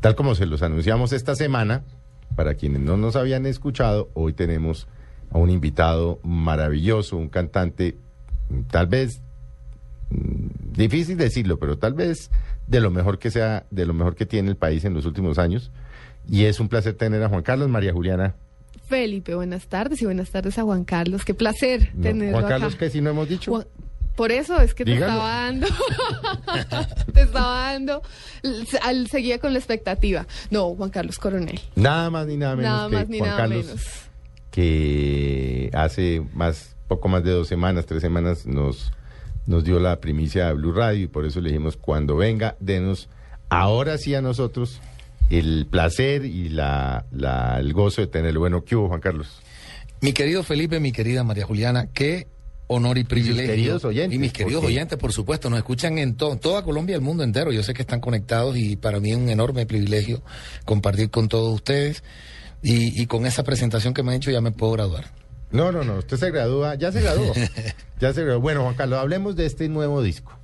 Tal como se los anunciamos esta semana, para quienes no nos habían escuchado, hoy tenemos a un invitado maravilloso, un cantante, tal vez mm, difícil decirlo, pero tal vez de lo mejor que sea, de lo mejor que tiene el país en los últimos años. Y es un placer tener a Juan Carlos María Juliana. Felipe, buenas tardes y buenas tardes a Juan Carlos. Qué placer No, tenerlo Juan Carlos, acá. que si no hemos dicho. Juan- Por eso es que te estaba dando. te estaba dando. Al, seguía con la expectativa. No, Juan Carlos Coronel. Nada más ni nada menos Nada que más ni Juan nada Carlos, menos. que hace más, poco más de dos semanas, tres semanas, nos, nos dio la primicia de Blue Radio y por eso le dijimos, cuando venga, denos ahora sí a nosotros el placer y la, la- el gozo de tenerlo. Bueno, ¿qué hubo, Juan Carlos? Mi querido Felipe, mi querida María Juliana, qué honor y privilegio. queridos oyentes, Y mis queridos oyentes, por supuesto, nos escuchan en to- toda Colombia y el mundo entero. Yo sé que están conectados y para mí es un enorme privilegio compartir con todos ustedes. Y, y con esa presentación que me han hecho ya me puedo graduar. No, no, no, usted se gradúa, ya se graduó. ya se graduó. Bueno, Juan Carlos, hablemos de este nuevo disco.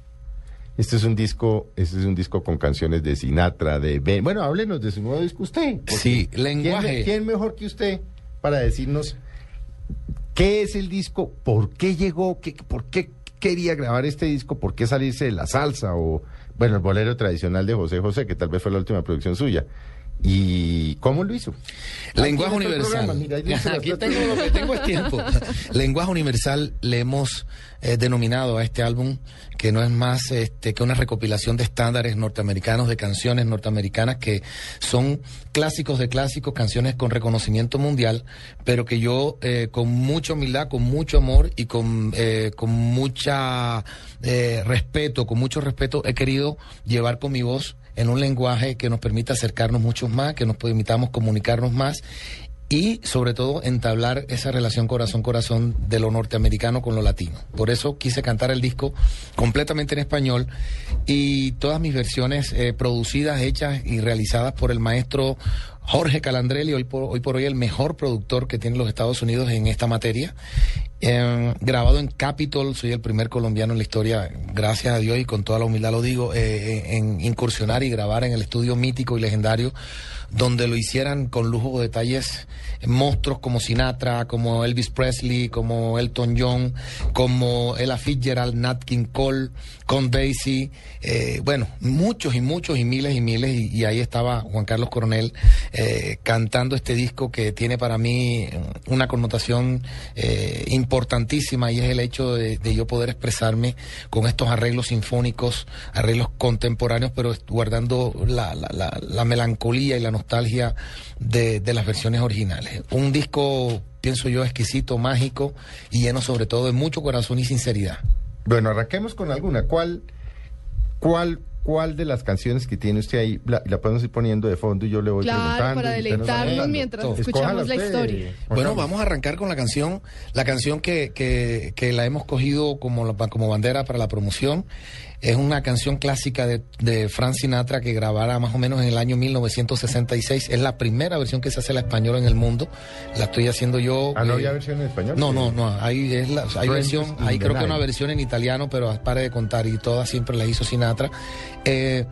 Este es un disco, este es un disco con canciones de Sinatra, de Ben. Bueno, háblenos de su nuevo disco usted. Sí, ¿quién, lenguaje. ¿Quién mejor que usted para decirnos qué es el disco, por qué llegó, qué, por qué quería grabar este disco, por qué salirse de la salsa o, bueno, el bolero tradicional de José José, que tal vez fue la última producción suya? ¿Y cómo lo hizo? Lenguaje Aquí universal. mira, Aquí tengo lo que tengo es tiempo. Lenguaje universal le hemos eh, denominado a este álbum que no es más este, que una recopilación de estándares norteamericanos, de canciones norteamericanas que son clásicos de clásicos, canciones con reconocimiento mundial, pero que yo eh, con mucha humildad, con mucho amor y con, eh, con mucha eh, respeto, con mucho respeto, he querido llevar con mi voz en un lenguaje que nos permita acercarnos mucho más, que nos permitamos comunicarnos más y sobre todo entablar esa relación corazón-corazón de lo norteamericano con lo latino. Por eso quise cantar el disco completamente en español y todas mis versiones eh, producidas, hechas y realizadas por el maestro Jorge Calandrelli, hoy por, hoy por hoy el mejor productor que tienen los Estados Unidos en esta materia. Eh, grabado en Capitol, soy el primer colombiano en la historia, gracias a Dios y con toda la humildad lo digo, eh, en incursionar y grabar en el estudio mítico y legendario, donde lo hicieran con lujo de detalles eh, monstruos como Sinatra, como Elvis Presley, como Elton John, como Ella Fitzgerald, Nat King Cole, Con Basie, eh, bueno, muchos y muchos y miles y miles, y, ahí estaba Juan Carlos Coronel eh, cantando este disco que tiene para mí eh, una connotación eh, importantísima y es el hecho de, yo poder expresarme con estos arreglos sinfónicos, arreglos contemporáneos, pero guardando la- la melancolía y la nostalgia de, de las versiones originales. Un disco, pienso yo, exquisito, mágico y lleno sobre todo de mucho corazón y sinceridad. Bueno, arranquemos con alguna. ¿Cuál, cuál, cuál de las canciones que tiene usted ahí la, la podemos ir poniendo de fondo y yo le voy Claro, preguntando? para deleitarnos mientras Todo. escuchamos Escójala la historia. Bueno, vamos a arrancar con la canción, la canción que, que, que la hemos cogido como, la- como bandera para la promoción. Es una canción clásica de, de Frank Sinatra que grabara más o menos en el año 1966. Es la primera versión que se hace la española en el mundo. La estoy haciendo yo. Ah, ¿no eh, había versión en español? No, no, no. Hay, es la, hay versión, hay creo que una versión en italiano, pero pare de contar y todas siempre las hizo Sinatra. Eh,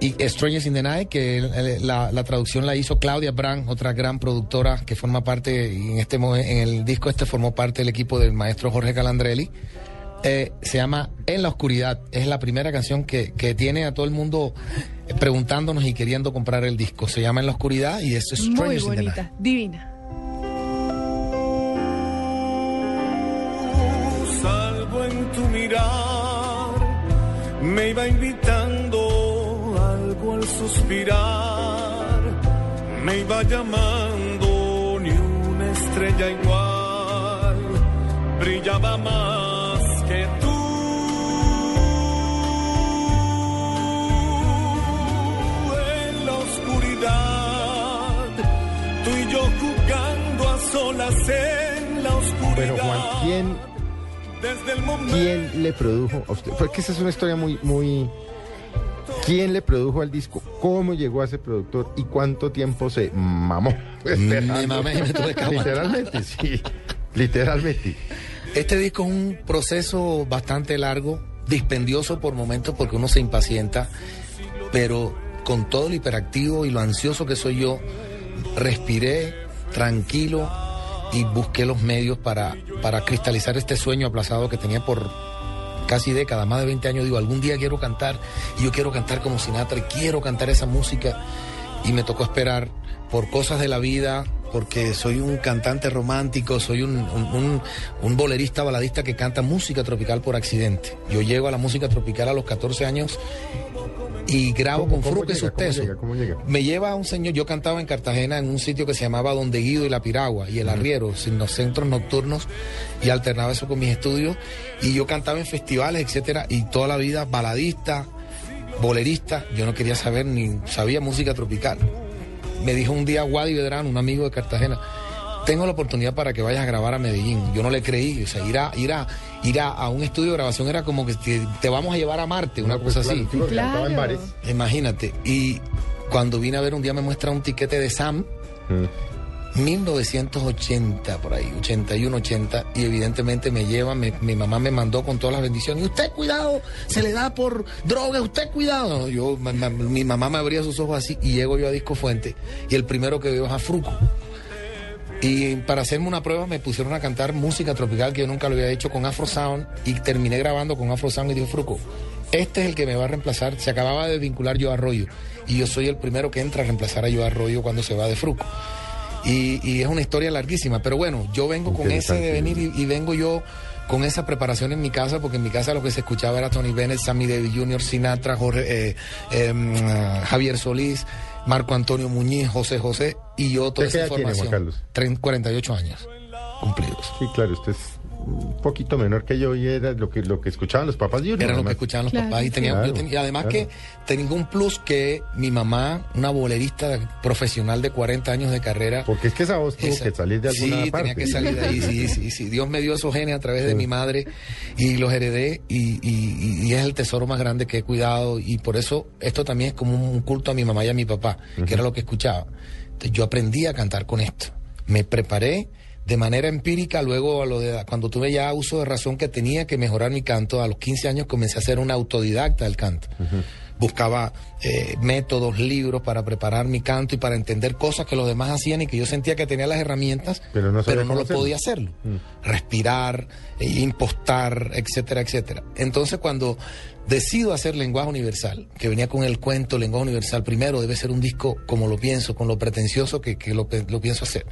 y Strangers in the Night, que la, la traducción la hizo Claudia Brand, otra gran productora que forma parte, en este en el disco este formó parte del equipo del maestro Jorge Calandrelli. Eh, se llama En la Oscuridad. Es la primera canción que, que tiene a todo el mundo preguntándonos y queriendo comprar el disco. Se llama En la Oscuridad y es Muy bonita, divina. Salvo en tu mirar, me iba invitando algo al suspirar, me iba llamando ni una estrella igual, brillaba más en la oscuridad. Pero Juan, ¿quién, Desde el momento quién le produjo a usted? Porque esa es una historia muy, muy... ¿Quién le produjo al disco? ¿Cómo llegó a ese productor? ¿Y cuánto tiempo se mamó? Me mamé y me tuve que. Literalmente, sí. Literalmente. Este disco es un proceso bastante largo, dispendioso por momentos porque uno se impacienta, pero con todo lo hiperactivo y lo ansioso que soy yo, respiré tranquilo y busqué los medios para, para cristalizar este sueño aplazado que tenía por casi décadas, más de 20 años. Digo, algún día quiero cantar y yo quiero cantar como Sinatra y quiero cantar esa música y me tocó esperar por cosas de la vida, porque soy un cantante romántico, soy un, un, un- un bolerista baladista que canta música tropical por accidente. Yo llego a la música tropical a los 14 años y grabo ¿Cómo- con Fruque. Me lleva a un señor, yo cantaba en Cartagena en un sitio que se llamaba Donde Guido y La Piragua y El Arriero, en los centros nocturnos, y alternaba eso con mis estudios. Y yo cantaba en festivales, etcétera, y toda la vida baladista, bolerista, yo no quería saber ni sabía música tropical. Me dijo un día Wadi Vedrán, un amigo de Cartagena, tengo la oportunidad para que vayas a grabar a Medellín. Yo no le creí, o sea, ir a, ir a, ir a, a un estudio de grabación era como que te, te vamos a llevar a Marte, una No, pues, cosa claro, así. en Claro. bares. Imagínate. Y cuando vine a ver un día me muestra un tiquete de Sam, Mm. 1980, por ahí, 81, 80, y evidentemente me lleva, mi mamá me mandó con todas las bendiciones. Usted cuidado, se le da por droga, usted cuidado. Yo, mi mamá me abría sus ojos así y llego yo a Disco Fuente y el primero que veo es a Fruco. Y para hacerme una prueba me pusieron a cantar música tropical que yo nunca lo había hecho con Afro Sound y terminé grabando con Afro Sound y dijo Fruco, este es el que me va a reemplazar. Se acababa de vincular yo Arroyo y yo soy el primero que entra a reemplazar a yo Arroyo cuando se va de Fruco. Y, y es una historia larguísima, pero bueno, yo vengo con ese Interesante. de venir y, y vengo yo con esa preparación en mi casa, porque en mi casa lo que se escuchaba era Tony Bennett, Sammy Davis Jr., Sinatra, Jorge, eh, ah, Javier Solís, Marco Antonio Muñiz, José José, y yo toda ¿Usted esa tiene, información. Tren- 48 años cumplidos. Sí, claro, usted es un poquito menor que yo y era lo que, lo que escuchaban los papás uno, Era lo que escuchaban los Claro, papás. Y, tenía, claro, yo tenía- y además claro. que tenía un plus que mi mamá, una bolerista profesional de 40 años de carrera, Porque es que esa voz tuvo Esa- que salir de alguna sí, parte. tenía que salir de ahí, sí, sí, sí. Dios me dio esos genes a través de mi madre y los heredé y, y- y es el tesoro más grande que he cuidado y por eso esto también es como un culto a mi mamá y a mi papá, que era lo que escuchaba. Entonces, yo aprendí a cantar con esto. Me preparé de manera empírica, luego a lo de, cuando tuve ya uso de razón que tenía que mejorar mi canto, a los 15 años comencé a ser un autodidacta del canto. Buscaba eh, métodos, libros para preparar mi canto y para entender cosas que los demás hacían y que yo sentía que tenía las herramientas, Pero no sabía no lo hacerlo. podía hacerlo. Respirar, eh, impostar, etcétera, etcétera. Entonces cuando decido hacer lenguaje universal, que venía con el cuento lenguaje universal, primero debe ser un disco como lo pienso, con lo pretencioso que, que lo, lo pienso hacer.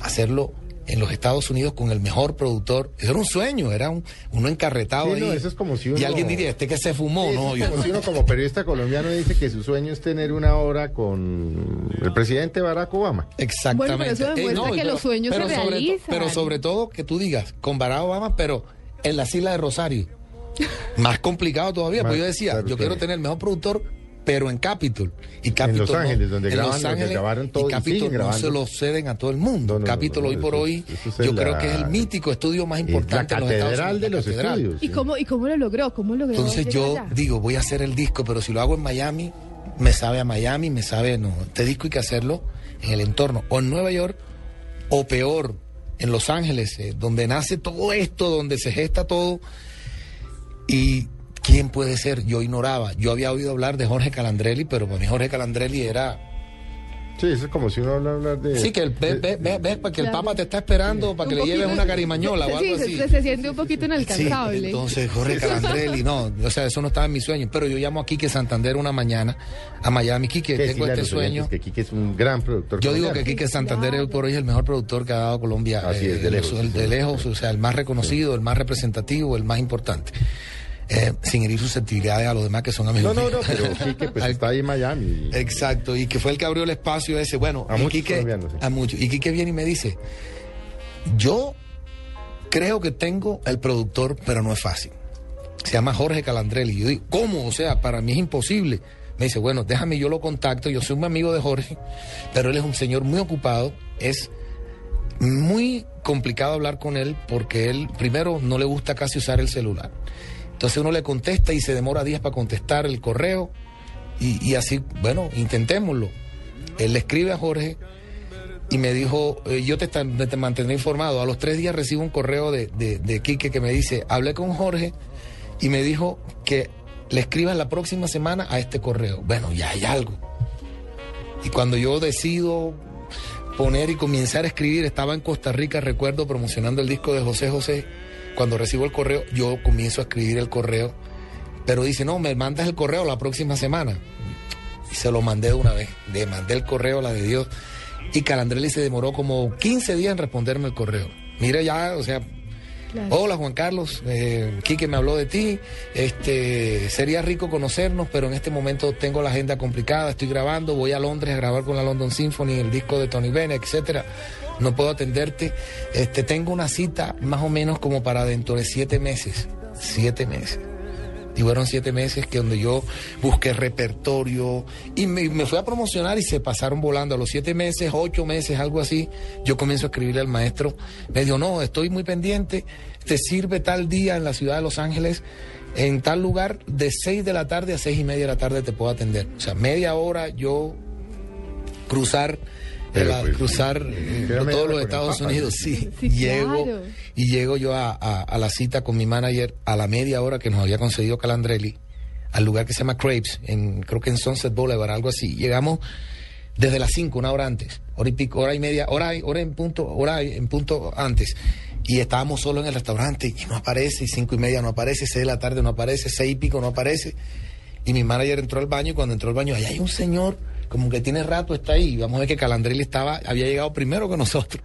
Hacerlo en los Estados Unidos con el mejor productor. Eso era un sueño, era un, uno encarretado Sí, no, ahí. eso es como si Y alguien diría, este que se fumó, Sí, no, es yo como si uno como periodista colombiano dice que su sueño es tener una hora con el presidente Barack Obama. Exactamente. Bueno, pero eso demuestra que los sueños se sobre to- realizan. pero sobre todo que tú digas, con Barack Obama, pero en la isla de Rosario. Más complicado todavía, Más, porque yo decía, claro, yo quiero tener el mejor productor, pero en Capitol. Y Capitol Los no. Ángeles, donde En graban, Los donde Ángeles, grabaron todo y Capitol no grabando. se lo ceden a todo el mundo. No, no, no, Capitol no, hoy por eso- hoy, eso yo la- creo que es el mítico estudio más Es la importante en los Estados catedral Unidos. de la los catedral. estudios. ¿Y cómo, ¿Y cómo lo logró? ¿Cómo logró Entonces yo allá? digo, voy a hacer el disco, pero si lo hago en Miami, me sabe a Miami, me sabe, no, este disco hay que hacerlo en el entorno, o en Nueva York, o peor, en Los Ángeles, eh, donde nace todo esto, donde se gesta todo. Y quién puede ser, yo ignoraba, yo había oído hablar de Jorge Calandrelli, pero para mí Jorge Calandrelli era... Sí, eso es como si uno habla de... Sí, que el, ve, de- ve, ve- ve, para que el. Papa te está esperando, para que Un le lleves una carimañola o Sí, algo así. Se, se siente un poquito Sí, inalcanzable. entonces Jorge Calandrelli, no, o sea, eso no estaba en mis sueños, pero yo llamo a Quique Santander una mañana a Miami, Quique, que tengo este sueño. oyentes que Quique es un gran productor. Yo digo que. Quique Santander hoy por hoy es el mejor productor que ha dado Colombia. eh, Así es, de lejos, el sí, de sí. lejos, o sea, el más reconocido, el más representativo, el más importante. Eh, sin herir susceptibilidades a los demás que son amigos. No, no, no, pero Quique pues está ahí en Miami. Exacto, y que fue el que abrió el espacio ese. Bueno, A y muchos Quique, sí. a muchos. Y Quique viene y me dice, yo creo que tengo el productor, pero no es fácil. Se llama Jorge Calandrelli. Yo digo, ¿cómo? O sea, para mí es imposible. Me dice, bueno, déjame, yo lo contacto. Yo soy un amigo de Jorge, pero él es un señor muy ocupado. Es muy complicado hablar con él porque él, primero, no le gusta casi usar el celular. Entonces uno le contesta y se demora días para contestar el correo y, así, bueno, intentémoslo. Él le escribe a Jorge y me dijo, eh, yo te, te mantendré informado. A los tres días recibo un correo de, de, de Quique que me dice, hablé con Jorge y me dijo que le escribas la próxima semana a este correo. Bueno, ya hay algo. Y cuando yo decido poner y comenzar a escribir, estaba en Costa Rica, recuerdo, promocionando el disco de José José. Cuando recibo el correo, yo comienzo a escribir el correo. Pero dice, no, me mandas el correo la próxima semana. Y se lo mandé de una vez. Le mandé el correo, la de Dios. Y Calandrelli se demoró como 15 días en responderme el correo. Mira ya, o sea, hola Juan Carlos, eh, Quique me habló de ti, este, sería rico conocernos, pero en este momento tengo la agenda complicada, estoy grabando, voy a Londres a grabar con la London Symphony, el disco de Tony Bennett, etcétera. No puedo atenderte. Este, tengo una cita más o menos como para dentro de siete meses. Siete meses. Y fueron siete meses que donde yo busqué repertorio y me, me fui a promocionar y se pasaron volando. A los siete meses, ocho meses, algo así, yo comienzo a escribirle al maestro. Me dijo, no, estoy muy pendiente, te sirve tal día en la ciudad de Los Ángeles, en tal lugar, de seis de la tarde a seis y media de la tarde te puedo atender. O sea, media hora yo cruzar Pero, la- pues, cruzar sí, eh, media todos los Estados Papa. Unidos. Sí, Sí, llego claro. y llego yo a, a- a la cita con mi manager a la media hora que nos había concedido Calandrelli, al lugar que se llama Crepes, en, creo que en Sunset Boulevard, algo así. Llegamos desde las 5, una hora antes, hora y pico, hora y media, hora, y- hora en punto, hora en punto antes. Y estábamos solo en el restaurante y no aparece, y cinco y media no aparece, seis de la tarde no aparece, seis y pico no aparece. Y mi manager entró al baño y cuando entró al baño, ahí hay un señor, como que tiene rato, está ahí. Vamos a ver que Calandrelli estaba, había llegado primero que nosotros.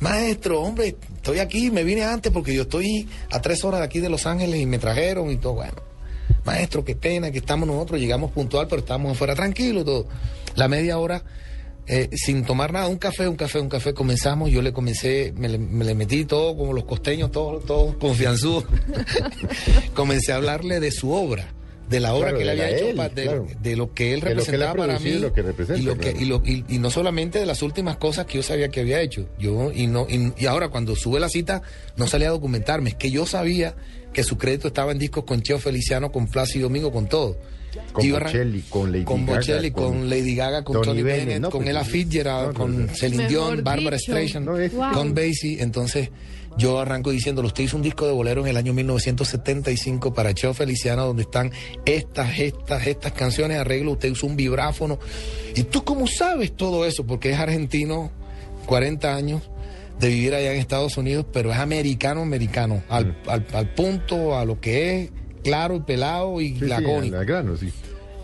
Maestro, hombre, estoy aquí, me vine antes porque yo estoy a tres horas de aquí de Los Ángeles y me trajeron y todo. Bueno, maestro, qué pena que estamos nosotros, llegamos puntual, pero estamos afuera tranquilos, todo. La media hora, eh, sin tomar nada, un café, un café, un café, comenzamos, yo le comencé, me le, me le metí todo, como los costeños, todos todo confianzudos. comencé a hablarle de su obra. De la obra Claro, que la había hecho, él, pa- de, claro. de lo que él que representaba para mí. y lo que representa, y, lo que- claro. y lo- y- y no solamente de las últimas cosas que yo sabía que había hecho. Yo, y, no, y, y ahora cuando sube la cita, no salía a documentarme. Es que yo sabía que su crédito estaba en discos con Cheo Feliciano, con Plácido Domingo, con todo. Con Bocelli, con Lady con Gaga, Bocelli, con, con Lady Gaga, con Tony Tony, Bennett, Bennett, no, con Ella. Fitzgerald, No, no, con. Celine Dion, Barbara. Streisand, No, es- Wow. con Basie. Entonces, yo arranco diciéndole, usted hizo un disco de bolero en el año 1975 para Cheo Feliciano, donde están estas, estas, estas canciones, arreglo, usted usó un vibráfono. ¿Y tú cómo sabes todo eso? Porque es argentino, 40 años de vivir allá en Estados Unidos, pero es americano, americano, al, al, al punto, a lo que es, claro y pelado y Sí, lacónico. al grano, sí.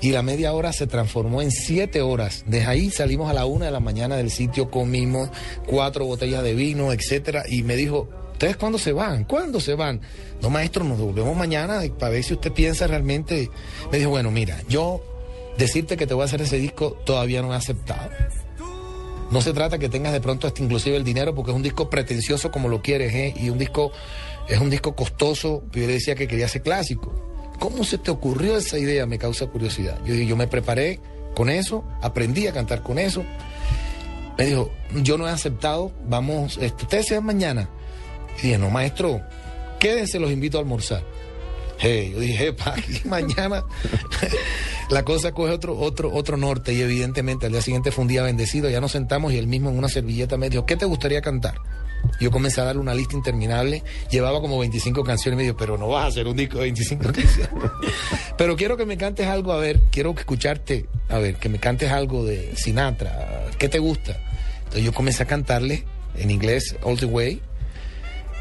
Y la media hora se transformó en siete horas. Desde ahí salimos a la una de la mañana del sitio, comimos cuatro botellas de vino, etcétera. Y me dijo, ¿ustedes cuándo se van? ¿Cuándo se van? No, maestro, nos devolvemos mañana para ver si usted piensa realmente. Me dijo, bueno, mira, yo decirte que te voy a hacer ese disco todavía no he aceptado. No se trata que tengas de pronto hasta inclusive el dinero, porque es un disco pretencioso como lo quieres, ¿eh? Y un disco, es un disco costoso. Yo le decía que quería ser clásico. ¿Cómo se te ocurrió esa idea? Me causa curiosidad. Yo dije, yo me preparé con eso, aprendí a cantar con eso. Me dijo, yo no he aceptado, vamos, este, ustedes se van mañana. Y dije, no, maestro, quédense, los invito a almorzar. Yo dije, pa, mañana la cosa coge otro, otro, otro norte y evidentemente al día siguiente fue un día bendecido, ya nos sentamos y él mismo en una servilleta me dijo, ¿qué te gustaría cantar? Yo comencé a darle una lista interminable, llevaba como 25 canciones y me dijo, pero no vas a hacer un disco de 25 canciones. pero quiero que me cantes algo, a ver, quiero escucharte, a ver, que me cantes algo de Sinatra, ¿qué te gusta? Entonces yo comencé a cantarle en inglés All the Way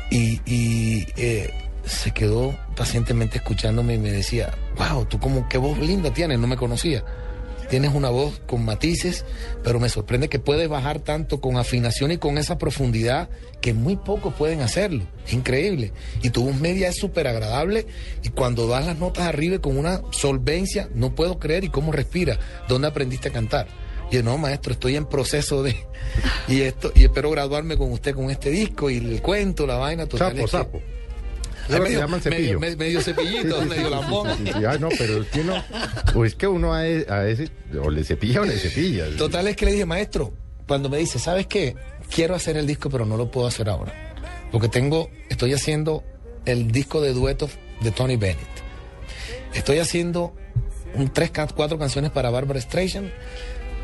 y, y, eh, se quedó pacientemente escuchándome y me decía, wow, tú como qué voz linda tienes, no me conocía. Tienes una voz con matices, pero me sorprende que puedes bajar tanto con afinación y con esa profundidad que muy pocos pueden hacerlo. Es increíble. Y tu voz media es súper agradable y cuando das las notas arriba con una solvencia, no puedo creer y cómo respira. ¿Dónde aprendiste a cantar? Y yo, no, maestro, estoy en proceso de... Y esto y espero graduarme con usted con este disco y el cuento, la vaina, total. Sapo, que- sapo. Ay, Eso lo medio, llaman cepillo. medio- medio cepillito, Sí, sí, medio lambón. Ah, no, pero es que uno, o es que uno a, e- a ese, o le cepilla o le cepilla. Total es que le dije, maestro, cuando me dice, ¿sabes qué? quiero hacer el disco, pero no lo puedo hacer ahora. Porque tengo, estoy haciendo el disco de duetos de Tony Bennett. Estoy haciendo un tres, cuatro canciones para Barbara Streisand.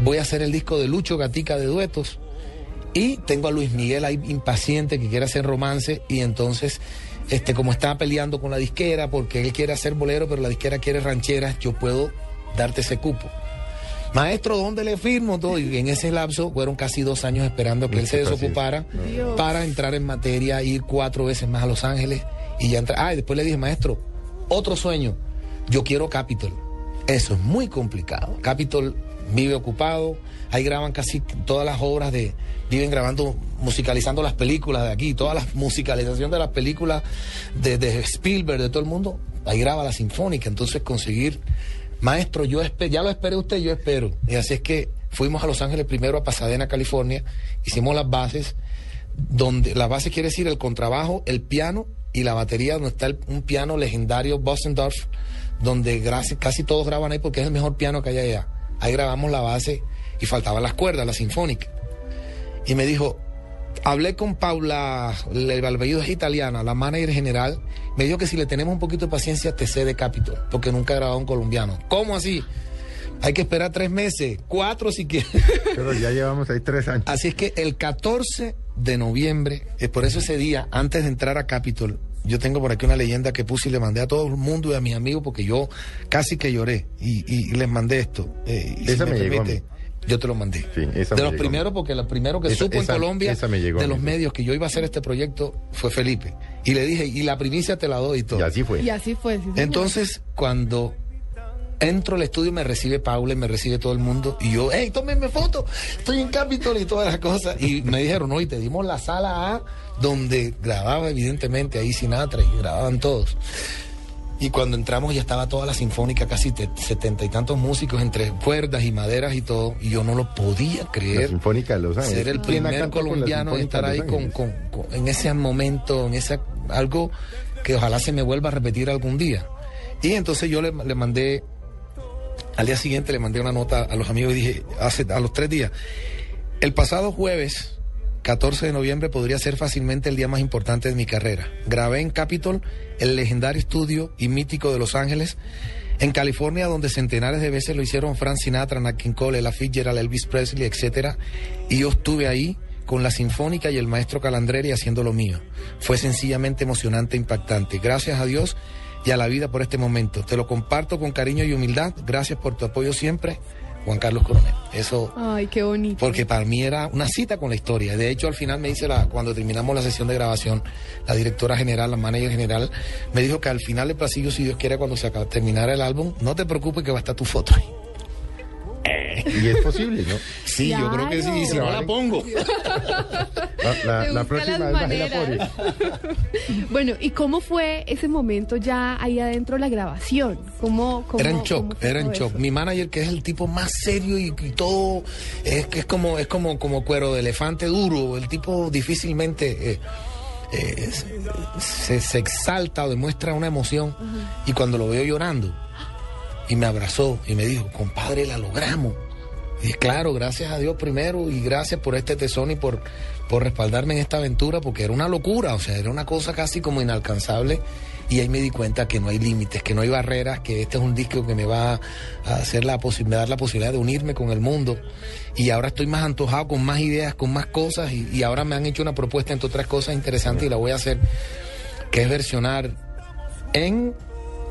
Voy a hacer el disco de Lucho Gatica de duetos. Y tengo a Luis Miguel ahí impaciente que quiere hacer romance y entonces, este, como está peleando con la disquera porque él quiere hacer bolero, pero la disquera quiere rancheras, yo puedo darte ese cupo. Maestro, ¿dónde le firmo todo? Y en ese lapso fueron casi dos años esperando que él se desocupara Dios. para entrar en materia, ir cuatro veces más a Los Ángeles y ya entrar. Ah, y después le dije, maestro, otro sueño, yo quiero Capitol. Eso es muy complicado. Capitol vive ocupado, ahí graban casi todas las obras de, viven grabando, musicalizando las películas de aquí, toda la musicalización de las películas de, Spielberg, de todo el mundo, ahí graba la sinfónica, entonces conseguir, maestro, yo ya lo esperé usted, yo espero. Y así es que fuimos a Los Ángeles primero, a Pasadena, California, hicimos las bases, donde la base quiere decir el contrabajo, el piano y la batería, donde está un piano legendario Bosendorf, donde casi todos graban ahí porque es el mejor piano que hay allá. Ahí grabamos la base y faltaban las cuerdas, la sinfónica. Y me dijo, hablé con Paula, el el apellido es italiana, la manager general, me dijo que si le tenemos un poquito de paciencia te cede Capitol, porque nunca he grabado un colombiano. ¿Cómo así? Hay que esperar tres meses, cuatro si quieres. Pero ya llevamos ahí tres años. Así es que el 14 de noviembre, es por eso ese día, antes de entrar a Capitol, yo tengo por aquí una leyenda que puse y le mandé a todo el mundo y a mis amigos porque yo casi que lloré y, y- les mandé esto. eh, y si Esa me llegó a permite, yo te lo mandé. Sí, esa de me los llegó primeros, porque lo primero que Esa- supo esa- en Colombia me llegó de los medios que yo iba a hacer este proyecto fue Felipe. Y le dije, y la primicia te la doy y todo. Y así fue. Y así fue. sí, señor. Entonces, cuando entro al estudio, me recibe Paula y me recibe todo el mundo. Y yo, hey, tómenme foto, estoy en Capitol y todas las cosas. Y me dijeron, no, y te dimos la sala A, donde grababa evidentemente ahí Sinatra y grababan todos. Y cuando entramos ya estaba toda la sinfónica, casi te- setenta y tantos músicos entre cuerdas y maderas y todo. Y yo no lo podía La creer Sinfónica de Los Ángeles. ser el ¿Quién ha primer la colombiano en Sinfónica estar ahí con- en ese momento, en ese algo que ojalá se me vuelva a repetir algún día. Y entonces yo le, le mandé, al día siguiente le mandé una nota a los amigos y dije, hace, a los tres días, el pasado jueves, 14 de noviembre, podría ser fácilmente el día más importante de mi carrera. Grabé en Capitol, el legendario estudio y mítico de Los Ángeles, en California, donde centenares de veces lo hicieron Frank Sinatra, Nat King Cole, Ella Fitzgerald, Elvis Presley, etcétera. Y yo estuve ahí con la Sinfónica y el maestro Calandreri haciendo lo mío. Fue sencillamente emocionante e impactante. Gracias a Dios y a la vida por este momento. Te lo comparto con cariño y humildad. Gracias por tu apoyo siempre, Juan Carlos Coronel. Eso Ay, qué bonito. porque para mí era una cita con la historia. De hecho, al final me dice, la, cuando terminamos la sesión de grabación, la directora general, la manager general, me dijo que al final del pasillo, si Dios quiere, cuando se acaba, terminara el álbum, no te preocupes que va a estar tu foto ahí. Y es posible, ¿no? Sí, yo creo que sí, y si no la pongo. La, la- la próxima vez Bueno, ¿y cómo fue ese momento ya ahí adentro de la grabación? ¿Cómo, cómo, Era en cómo shock, fue era en shock. eso? Mi manager, que es el tipo más serio y, y todo, es que es como, es como, como cuero de elefante duro, el tipo difícilmente eh, eh, se, se exalta o demuestra una emoción. Y cuando lo veo llorando, y me abrazó y me dijo, compadre, la logramos. Y claro, gracias a Dios primero y gracias por este tesón y por, por respaldarme en esta aventura, porque era una locura, o sea, era una cosa casi como inalcanzable. Y ahí me di cuenta que no hay límites, que no hay barreras, que este es un disco que me va a hacer la me dar la posibilidad de unirme con el mundo. Y ahora estoy más antojado con más ideas, con más cosas, y, y ahora me han hecho una propuesta entre otras cosas interesantes y la voy a hacer, que es versionar en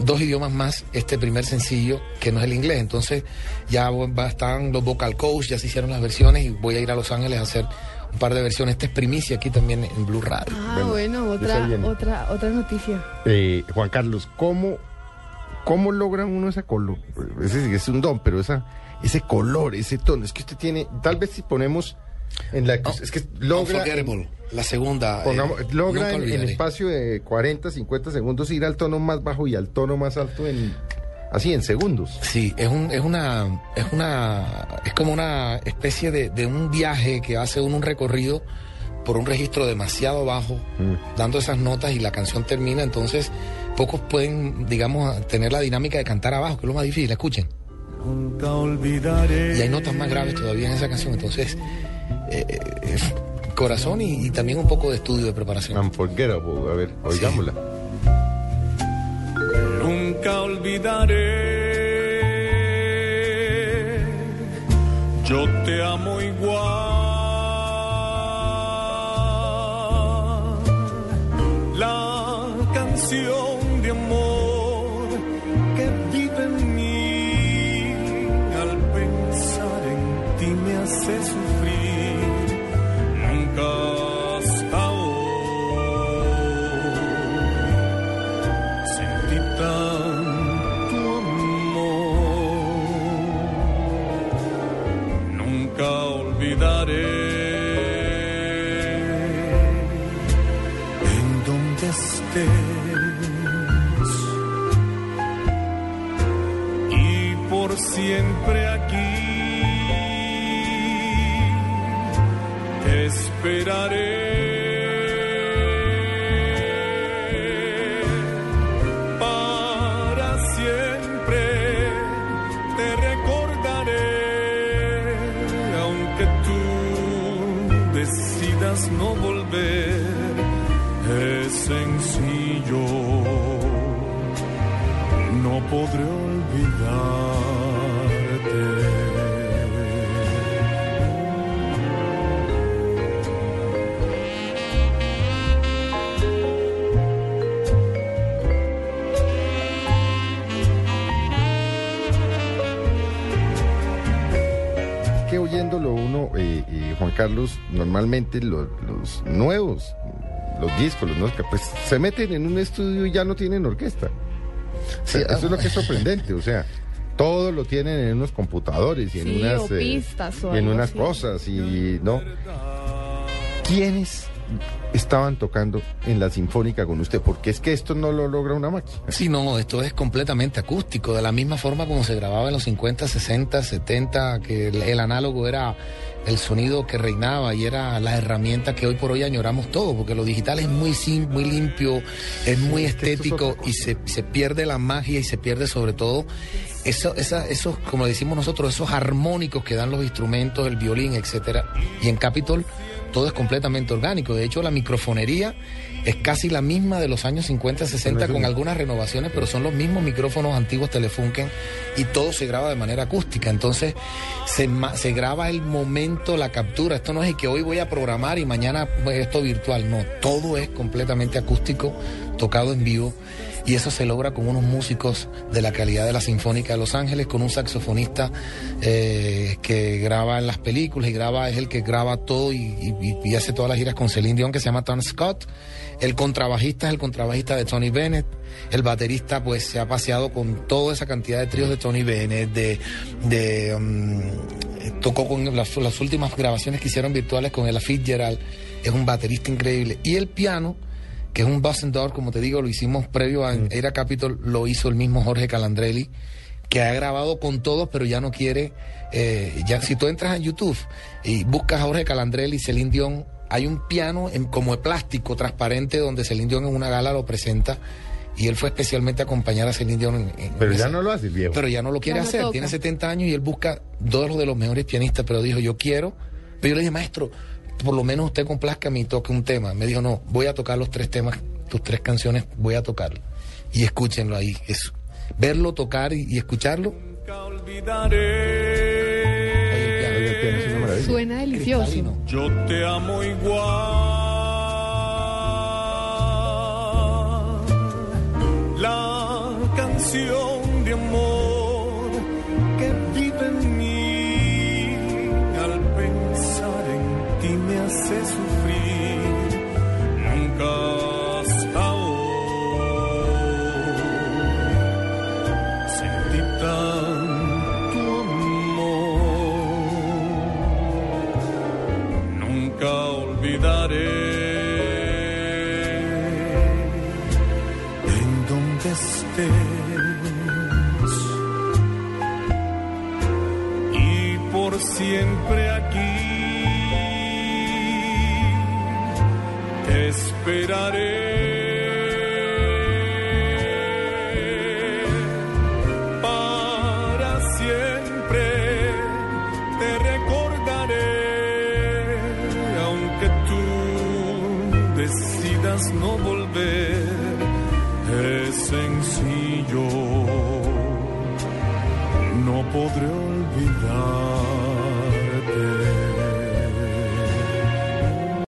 dos idiomas más este primer sencillo que no es el inglés. Entonces ya va- están los vocal coach, ya se hicieron las versiones y voy a ir a Los Ángeles a hacer un par de versiones. Esta es primicia aquí también en Blue Radio. Ah, bueno, Bueno, otra, otra, otra noticia. Eh, Juan Carlos, ¿cómo, ¿cómo logra uno esa color? Ese es un don, pero esa, ese color, ese tono, es que usted tiene, tal vez si ponemos en la, es que logra, la segunda. eh, pongamos- logra en, en espacio de 40, 50 segundos ir al tono más bajo y al tono más alto en, así en segundos. Sí, es un, es una, es una, es como una especie de, de un viaje que hace uno un recorrido por un registro demasiado bajo, dando esas notas y la canción termina, entonces pocos pueden, digamos, tener la dinámica de cantar abajo, que es lo más difícil, escuchen. Nunca olvidaré. Y hay notas más graves todavía en esa canción, entonces eh, eh, corazón y, y también un poco de estudio de preparación. Unforgettable. A ver, oigámosla. Nunca olvidaré. Yo te amo igual. Sencillo, no podré olvidarte. oyéndolo uno, eh, eh, Juan Carlos, normalmente lo- los nuevos, los discos, los que, pues se meten en un estudio y ya no tienen orquesta. Sí, Eso es lo que es sorprendente, o sea, todo lo tienen en unos computadores y en Sí, unas o pistas o en unas así. cosas y no. ¿Quiénes estaban tocando en la sinfónica con usted? Porque es que esto no lo logra una máquina. Sí, no, esto es completamente acústico, de la misma forma como se grababa en los 50, 60, 70, que el, el análogo era el sonido que reinaba y era la herramienta que hoy por hoy añoramos todo, porque lo digital es muy sim, muy limpio, es muy es es estético y se, se pierde la magia y se pierde sobre todo eso, esa, esos, como decimos nosotros, esos armónicos que dan los instrumentos, el violín, etcétera. Y en Capitol todo es completamente orgánico. De hecho, la microfonería es casi la misma de los años 50, 60 Pero con algunas renovaciones, pero son los mismos micrófonos antiguos Telefunken y todo se graba de manera acústica. Entonces, se graba el momento, la captura. Esto no es el que hoy voy a programar y mañana pues, esto virtual. No, todo es completamente acústico, tocado en vivo. Y eso se logra con unos músicos de la calidad de la Sinfónica de Los Ángeles, con un saxofonista eh, que graba en las películas y graba, es el que graba todo y, hace todas las giras con Celine Dion, que se llama Tom Scott. El contrabajista es el contrabajista de Tony Bennett. El baterista, pues, se ha paseado con toda esa cantidad de tríos de Tony Bennett, de. de eh, tocó con las, las últimas grabaciones que hicieron virtuales con Ella Fitzgerald. Es un baterista increíble. Y el piano que es un Door, como te digo, lo hicimos previo a Era Capitol, lo hizo el mismo Jorge Calandrelli, que ha grabado con todos, pero ya no quiere, eh, ya si tú entras en YouTube y buscas a Jorge Calandrelli, Celine Dion, hay un piano en- como de plástico transparente donde Celine Dion en una gala lo presenta y él fue especialmente a acompañar a Celine Dion en, en Pero ya no lo hace el viejo. pero ya no lo quiere no hacer, tiene 70 años y él busca dos de los mejores pianistas, pero dijo, yo quiero, pero yo le dije, maestro, por lo menos usted complazca y toque un tema. Me dijo, no, voy a tocar los tres temas, tus tres canciones, voy a tocarlo. Y escúchenlo ahí, es verlo tocar y, y escucharlo. Nunca olvidaré. Oye, el piano, Oiga, el piano es una maravilla. Suena delicioso. cristalino. Yo te amo igual. La canción ti me hace sufrir. Nunca